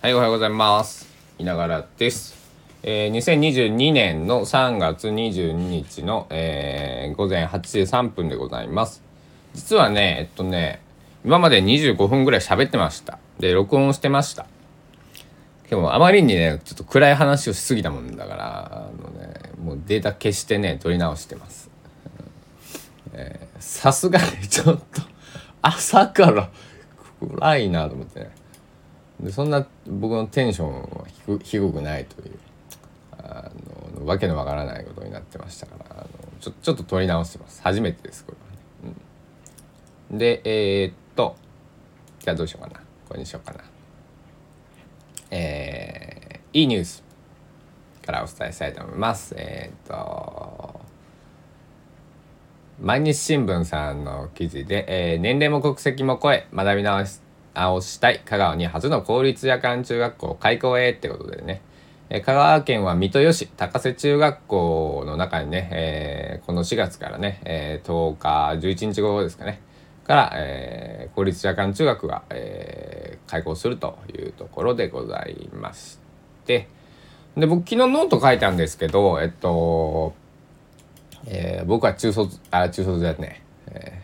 はい、おはようございます。いながらです。えー、2022年の3月22日の、えー午前8時3分でございます。実はね、えっとね、今まで25分ぐらい喋ってました。で、録音してました。でもあまりにね、ちょっと暗い話をしすぎたもんだから、あのね、もうデータ消してね、取り直してます。さすがにちょっと、朝から暗いなと思ってね。でそんな僕のテンションは低低くないというあのわけのわからないことになってましたからあのちょちょっと撮り直してます。初めてですこれはね、うん。でえーっとじゃあどうしようかな。これにしようかな。えー、いいニュースからお伝えしたいと思います。えーっと毎日新聞さんの記事で、えー年齢も国籍も超え学び直し直したい香川に初の公立夜間中学校開校へってことでね、え香川県は三豊市高瀬中学校の中にね、えーこの4月からね、えー10日11日後ですかねから、えー公立夜間中学が、え開校するというところでございまして。で僕昨日ノート書いたんですけどえっとえ僕は中卒あ中卒じゃねえ。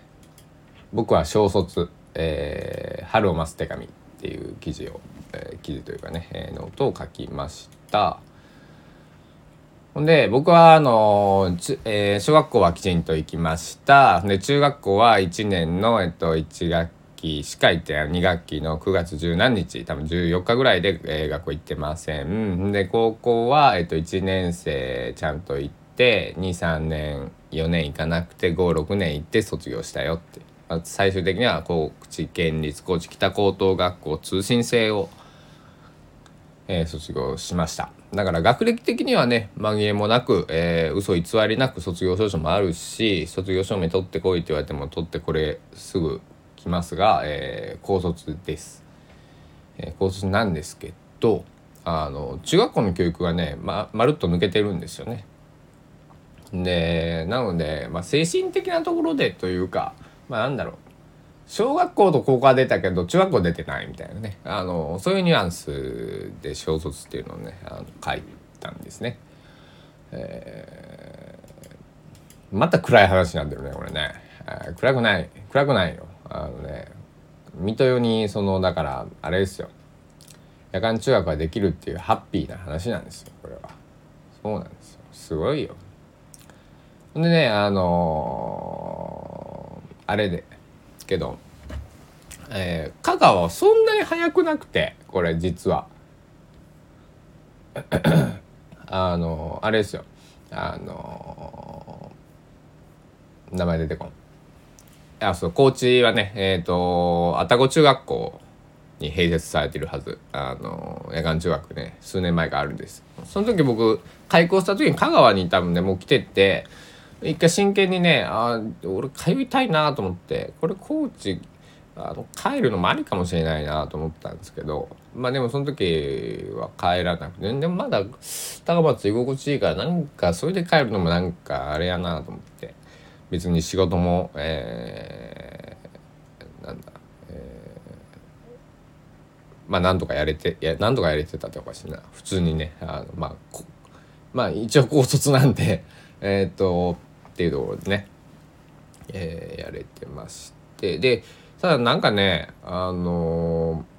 僕は小卒、えー春を待つ手紙っていう記事を、えー記事というかね、えーノートを書きました。ほんで僕はあのちえー小学校はきちんと行きました。で中学校は1年の、えっと、1学期しか行って2学期の9月十何日多分14日ぐらいで、えー学校行ってません。で高校は、えっと、1年生ちゃんと行って23年4年行かなくて56年行って卒業したよって、最終的には高知県立高知北高等学校通信制をえー卒業しました。だから学歴的にはね紛れもなく、えー、嘘偽りなく卒業証書もあるし卒業証明取ってこいって言われても取ってこれすぐ来ますが、えー高卒です、えー高卒なんですけどあの中学校の教育がねままるっと抜けてるんですよね。でなので、まあ、精神的なところでというかまあなんだろう。小学校と高校は出たけど中学校出てないみたいなね。あのそういうニュアンスで小卒っていうのをねあの書いたんですね。えーまた暗い話なってるねこれね、えー暗くない暗くないよ。あのね水戸にそのだからあれですよ。夜間中学ができるっていうハッピーな話なんですよこれは。そうなんですよ。すごいよ。でねあのーあれでけど、えー香川はそんなに早くなくてこれ実は。あのあれですよ。あの名前出てこん。あそう高知はねえっ、と愛宕中学校に併設されてるはず。あの夜間中学ね数年前からあるんです。その時僕開校した時に香川に多分ねもう来てて一回真剣にねあ俺通いたいなと思ってこれ高知あの帰るのもありかもしれないなと思ったんですけどまあでもその時は帰らなくてでもまだ高松居心地いいからなんかそれで帰るのもなんかあれやなと思って別に仕事もえーなんだえまあなんとかやれていやなんとかやれてたっておかしいな。普通にねあのまあこまあ一応高卒なんでえっとっていうところでね、えーやれてまして。でただなんかねあのー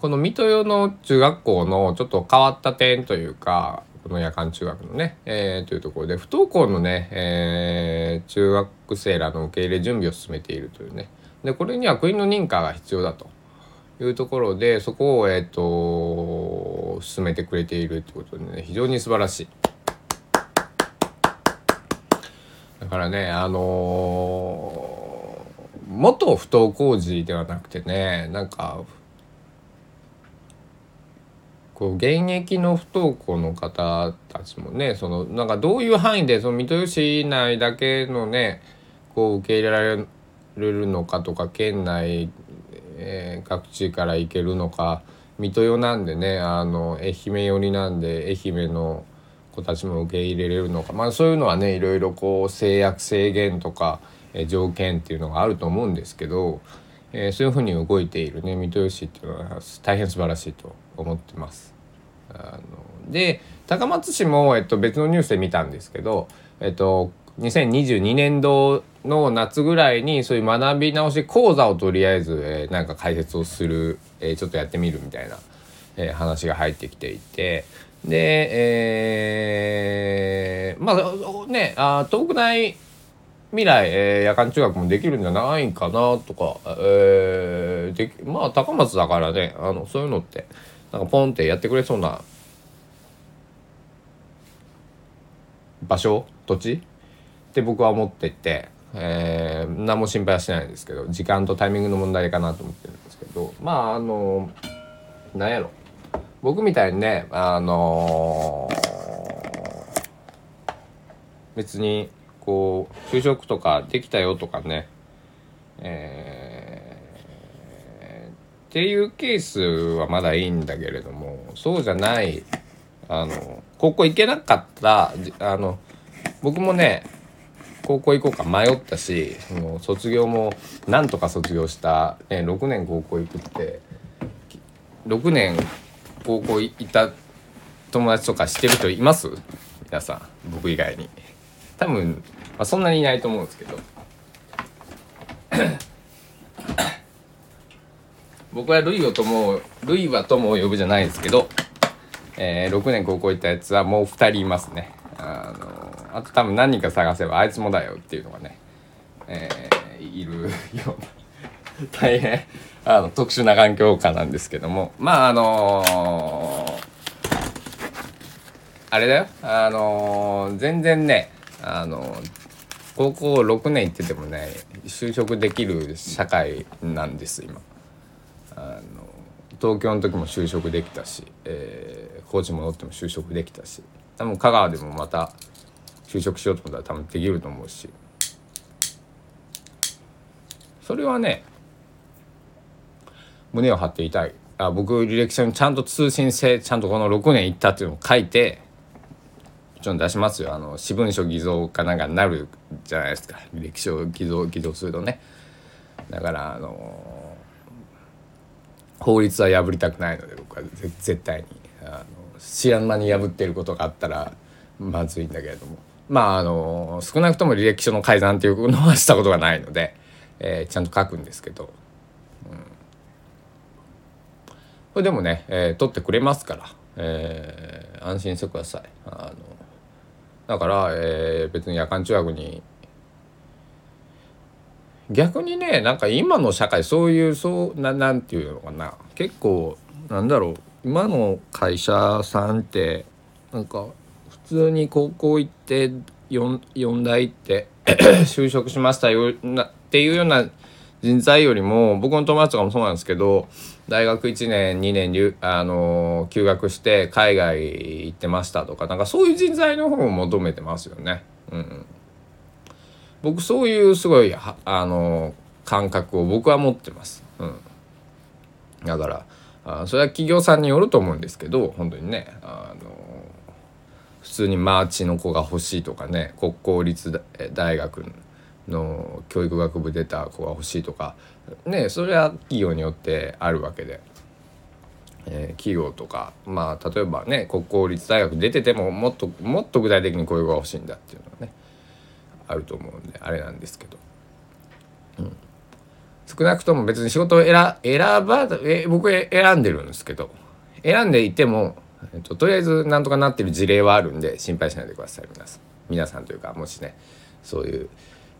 この水戸用の中学校のちょっと変わった点というかこの夜間中学のね、えーというところで不登校のね、えー中学生らの受け入れ準備を進めているというね。でこれには国の認可が必要だと。いうところでそこを、えー、と進めてくれているということでね非常に素晴らしい。だからねあのー元不登校児ではなくてねなんかこう現役の不登校の方たちもねそのなんかどういう範囲でその水戸市内だけのねこう受け入れられるのかとか県内、えー各地から行けるのか水戸寄なんでねあの愛媛寄りなんで愛媛の子たちも受け入れれるのかまあそういうのはねいろいろこう制約制限とか、えー条件っていうのがあると思うんですけどえー、そういうふうに動いているね水戸吉っていうのは大変素晴らしいと思ってます。あので高松市も、えっと、別のニュースで見たんですけど、えっと、2022年度の夏ぐらいにそういう学び直し講座をとりあえず、えー、なんか解説をする、えー、ちょっとやってみるみたいな、えー、話が入ってきていてで、えー、まあねあ東北大未来、えー、夜間中学もできるんじゃないかなとか、えー、でまあ高松だからねあのそういうのってなんかポンってやってくれそうな場所土地？って僕は思ってて、えー、何も心配はしてないんですけど時間とタイミングの問題かなと思ってるんですけどまああのなんやろ。僕みたいにねあのー、別にこう就職とかできたよとかね、えー、っていうケースはまだいいんだけれどもそうじゃないあの高校行けなかったあの僕もね高校行こうか迷ったしその卒業もなんとか卒業した、ね、6年高校行くって6年高校行った友達とか知ってる人います？皆さん僕以外に。多分まあ、そんなにいないと思うんですけど。僕はルイを友ルイは友を呼ぶじゃないですけど、えー、6年高校行ったやつはもう2人いますね。あのあと多分何人か探せばあいつもだよっていうのがね、えー、いるような 大変。あの特殊な環境下なんですけども。まああの、あれだよ。あの、全然ねあの高校6年行っててもね就職できる社会なんです今。あの東京の時も就職できたし、えー、高知戻っても就職できたし。多分香川でもまた就職しようと思ったら多分できると思うし。それはね胸を張っていたい。あ僕履歴書にちゃんと通信制ちゃんとこの6年行ったっていうのを書いてもちろん出しますよ。あの私文書偽造かなんかになるじゃないですか。履歴書偽造偽造するとね。だからあの法律は破りたくないので僕は。絶対に。あの知らん間に破ってることがあったらまずいんだけれども。まああの少なくとも履歴書の改ざんっていうのはしたことがないので、えー、ちゃんと書くんですけど、うん、これでもね、えー、取ってくれますから、えー、安心してください。あのだから、えー、別に夜間中学に逆にねなんか今の社会そういうそうななんていうのかな結構なんだろう今の会社さんってなんか普通に高校行って 4, 4代行って 就職しましたよなっていうような人材よりも僕の友達とかもそうなんですけど大学1年2年、あの休学して海外行ってましたとかなんかそういう人材の方を求めてますよね。うん、僕そういうすごいあの感覚を僕は持ってます。うん、だからあそれは企業さんによると思うんですけど本当にねあの普通にマーチの子が欲しいとかね国公立大学の教育学部出た子が欲しいとかねそれは企業によってあるわけで、えー、企業とかまあ例えばね国公立大学出ててももっともっと具体的にこういう子が欲しいんだっていうのはねあると思うんであれなんですけど、うん、少なくとも別に仕事を選選ばえ僕選んでるんですけど選んでいても、えっと、とりあえずなんとかなってる事例はあるんで心配しないでください皆さん。皆さんというかもしねそういう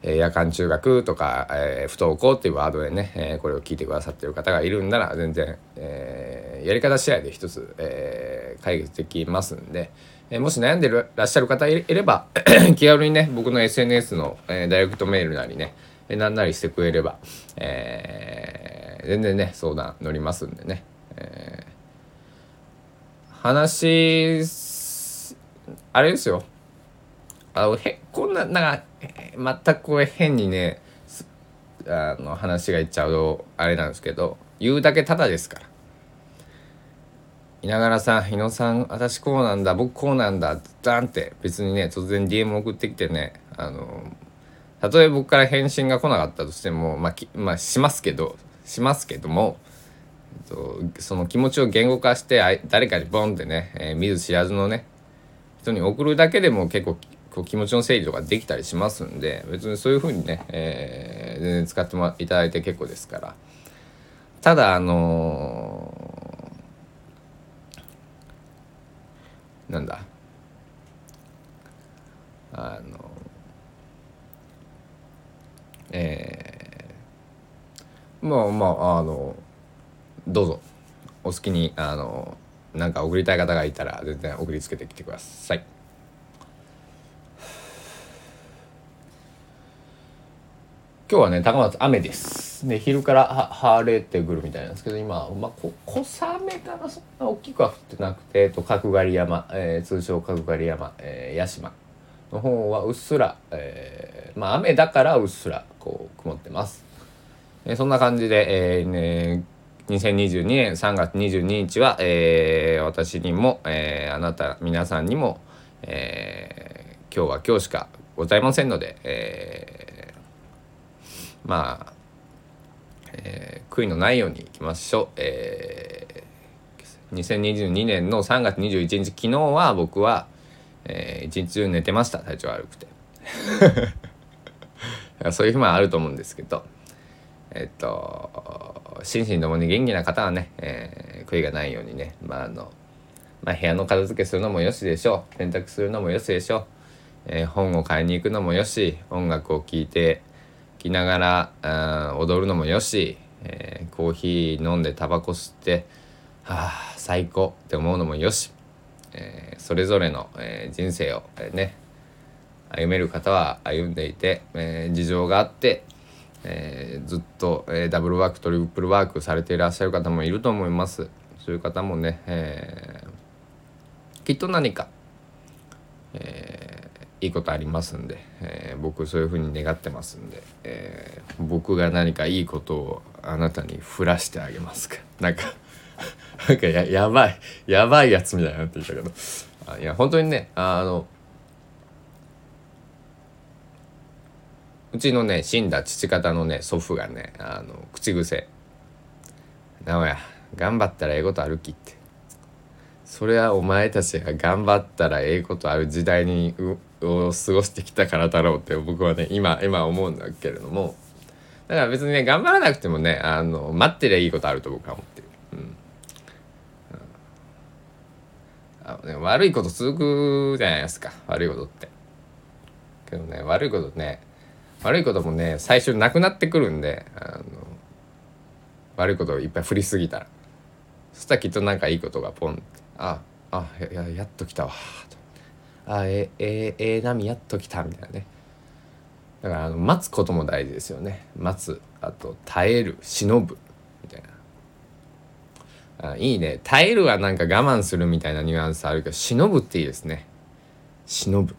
え夜間中学とか、えー、不登校っていうワードでね、えー、これを聞いてくださってる方がいるんなら全然、えー、やり方次第で一つ、えー、解決できますんで、えー、もし悩んでらっしゃる方いれば 気軽にね僕の SNS の、えー、ダイレクトメールなりね何なりしてくれれば、えー、全然ね相談乗りますんでね、えー、話あれですよ。あのへこんななんか全く変にねあの話がいっちゃうとあれなんですけど言うだけただですから。稲柄さん日野さん私こうなんだ僕こうなんだダンって別にね突然 DM 送ってきてねあのたとえ僕から返信が来なかったとしてもまあ、まあ、しますけどしますけどもその気持ちを言語化して誰かにボンってね、えー、見ず知らずのね人に送るだけでも結構こう気持ちの整理とかできたりしますんで別にそういう風にね、えー、全然使ってもいただいて結構ですから。ただあのー、なんだ。あのえー、まあまああのどうぞ。お好きにあのなんか送りたい方がいたら全然送りつけてきてください。今日はね高松雨です。で昼から晴れてくるみたいなんですけど今、まあ、こ小雨かなそんな大きくは降ってなくて、えっと、角刈山、えー、通称角刈山、えー、八島の方はうっすら、えー、まあ雨だからうっすらこう曇ってます、えー、そんな感じで、えーね、2022年3月22日は、えー、私にも、えー、あなた皆さんにも、えー、今日は今日しかございませんので、えー、まあ、えー、悔いのないようにいきましょう。えー、2022年の3月21日昨日は僕は、えー、一日中寝てました。体調悪くて。そういう日もあると思うんですけど。えっと心身ともに元気な方はね、えー、悔いがないようにね、まああのまあ、部屋の片付けするのもよしでしょう。洗濯するのもよしでしょう、えー、本を買いに行くのもよし音楽を聴いてきながらあ踊るのもよし、えー、コーヒー飲んでタバコ吸ってはあ最高って思うのもよし、えー、それぞれの、えー、人生を、えー、ね歩める方は歩んでいて、えー、事情があってえー、ずっと、えー、ダブルワークトリプルワークされていらっしゃる方もいると思います。そういう方もね、えー、きっと何か、えー、いいことありますんで、えー、僕そういうふうに願ってますんで、えー、僕が何かいいことをあなたに降らしてあげますか。なんかなんかややばいやばいやつみたいになってきたけど。あいや本当にねあのうちのね死んだ父方のね祖父がねあの口癖「直哉頑張ったらええことあるき」って。それはお前たちが頑張ったらええことある時代にを過ごしてきたからだろうって僕はね今今思うんだけれども。だから別にね頑張らなくてもねあの待ってりゃいいことあると僕は思ってる。うん。あのね、悪いこと続くじゃないですか。悪いことって。けどね悪いことね悪いこともね最初なくなってくるんであの悪いことをいっぱい振りすぎたら。そしたらきっとなんかいいことがポンって。ああややっと来たわと。あええええ波やっと来たみたいなねだからあの待つことも大事ですよね待つあと耐える忍ぶみたいなあいいね耐えるはなんか我慢するみたいなニュアンスあるけど忍ぶっていいですね忍ぶ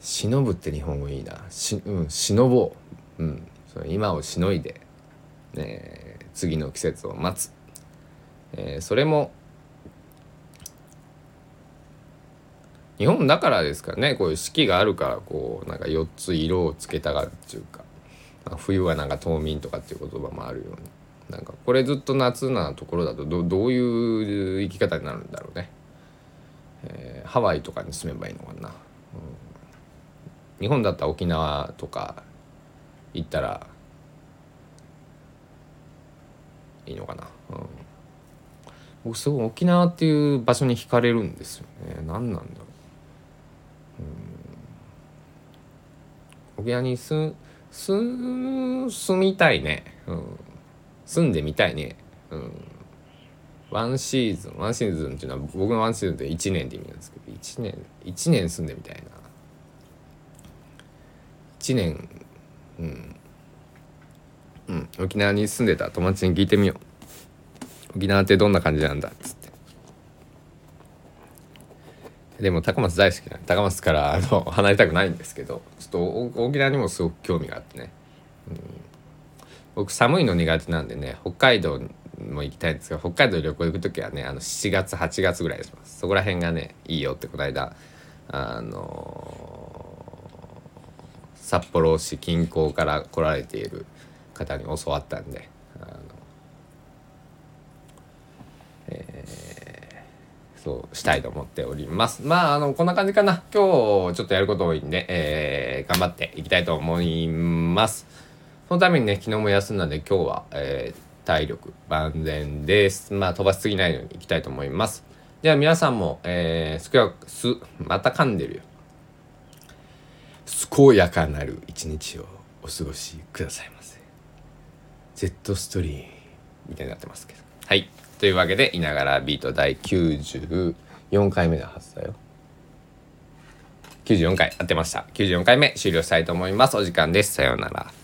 忍ぶって日本語いいなし、うん、忍ぼう、うん、そ今をしのいで、ね、次の季節を待つ、えー、それも日本だからですからね。こういう四季があるからこうなんか4つ色をつけたがるっていうか、冬はなんか冬眠とかっていう言葉もあるように。なんかこれずっと夏なところだとどどういう生き方になるんだろうね、えー、ハワイとかに住めばいいのかな。日本だったら沖縄とか行ったらいいのかな、うん、僕すごい沖縄っていう場所に惹かれるんですよね。何なんだろう、うん、沖縄に住住住みたいね、うん、住んでみたいね、うん、ワンシーズンワンシーズンっていうのは僕のワンシーズンって1年って意味なんですけど1年1年住んでみたいな。1年うん。うん、沖縄に住んでた友達に聞いてみよう。沖縄ってどんな感じなんだっつって。でも高松大好きな高松からあの離れたくないんですけどちょっと沖縄にもすごく興味があってね、うん、僕寒いの苦手なんでね北海道も行きたいんですが北海道旅行行く時はねあの7月8月ぐらいします。そこら辺がねいいよってこの間あの札幌市近郊から来られている、方に教わったんであの、えーそうしたいと思っております。まああのこんな感じかな。今日ちょっとやること多いんで、えー頑張っていきたいと思います。そのためにね昨日も休んだんで今日は、えー体力万全です。まあ飛ばしすぎないようにいきたいと思います。では皆さんも、えー、すくやすまた噛んでるよ。健やかなる一日をお過ごしくださいませ。Z ストリームみたいになってますけど。はい。というわけでいながらビート第94回目のはずだよ94回合ってました。94回目終了したいと思います。お時間です。さようなら。